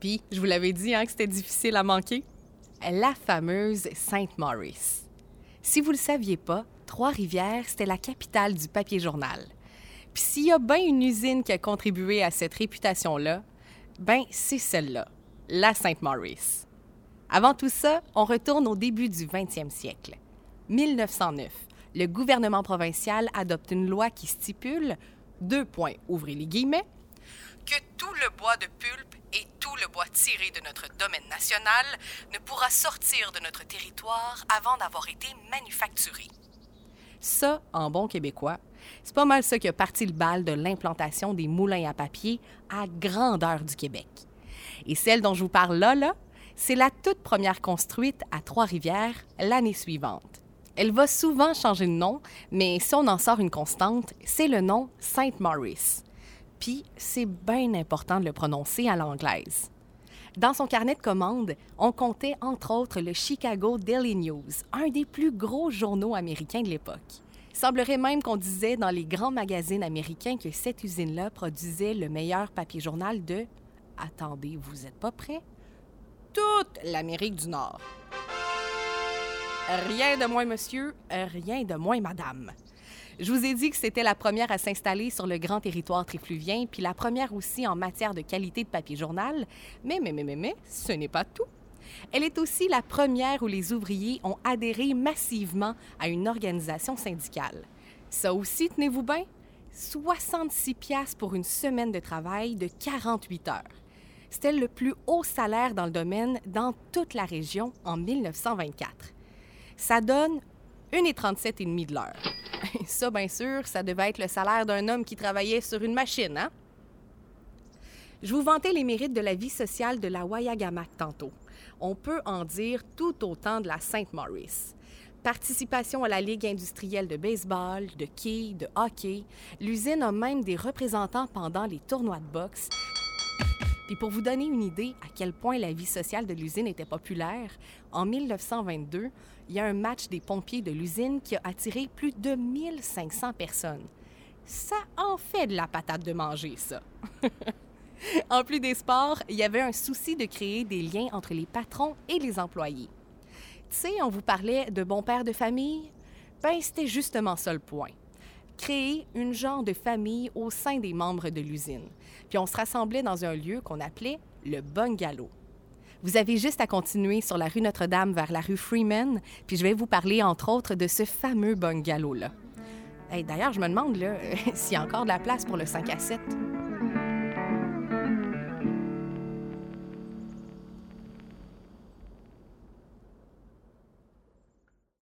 Puis, je vous l'avais dit hein, que c'était difficile à manquer. La fameuse Sainte-Maurice. Si vous ne le saviez pas, Trois-Rivières, c'était la capitale du papier journal. Puis s'il y a bien une usine qui a contribué à cette réputation-là, ben c'est celle-là, la Sainte-Maurice. Avant tout ça, on retourne au début du 20e siècle. 1909, le gouvernement provincial adopte une loi qui stipule, deux points, ouvrez les guillemets, que tout le bois de de notre domaine national ne pourra sortir de notre territoire avant d'avoir été manufacturé. Ça, en bon québécois, c'est pas mal ça qui a parti le bal de l'implantation des moulins à papier à grandeur du Québec. Et celle dont je vous parle là, là, c'est la toute première construite à Trois-Rivières l'année suivante. Elle va souvent changer de nom, mais si on en sort une constante, c'est le nom Sainte-Maurice. Puis, c'est bien important de le prononcer à l'anglaise. Dans son carnet de commandes, on comptait entre autres le Chicago Daily News, un des plus gros journaux américains de l'époque. Semblerait même qu'on disait dans les grands magazines américains que cette usine-là produisait le meilleur papier journal de Attendez, vous n'êtes pas prêts? Toute l'Amérique du Nord. Rien de moins, monsieur, rien de moins, madame. Je vous ai dit que c'était la première à s'installer sur le grand territoire trifluvien, puis la première aussi en matière de qualité de papier journal. Mais, mais, mais, mais, mais, ce n'est pas tout. Elle est aussi la première où les ouvriers ont adhéré massivement à une organisation syndicale. Ça aussi, tenez-vous bien, 66 pièces pour une semaine de travail de 48 heures. C'était le plus haut salaire dans le domaine dans toute la région en 1924. Ça donne 1,37,5 de l'heure. Ça, bien sûr, ça devait être le salaire d'un homme qui travaillait sur une machine, hein? Je vous vantais les mérites de la vie sociale de la Wayagamack tantôt. On peut en dire tout autant de la Sainte-Maurice. Participation à la Ligue industrielle de baseball, de quilles, de hockey. L'usine a même des représentants pendant les tournois de boxe. Puis pour vous donner une idée à quel point la vie sociale de l'usine était populaire, en 1922, il y a un match des pompiers de l'usine qui a attiré plus de 1500 personnes. Ça en fait de la patate de manger, ça. en plus des sports, il y avait un souci de créer des liens entre les patrons et les employés. Tu sais, on vous parlait de bon père de famille? Ben, c'était justement ça le point créer une genre de famille au sein des membres de l'usine. Puis on se rassemblait dans un lieu qu'on appelait le bungalow. Vous avez juste à continuer sur la rue Notre-Dame vers la rue Freeman, puis je vais vous parler entre autres de ce fameux bungalow-là. D'ailleurs, je me demande s'il y a encore de la place pour le 5 à 7.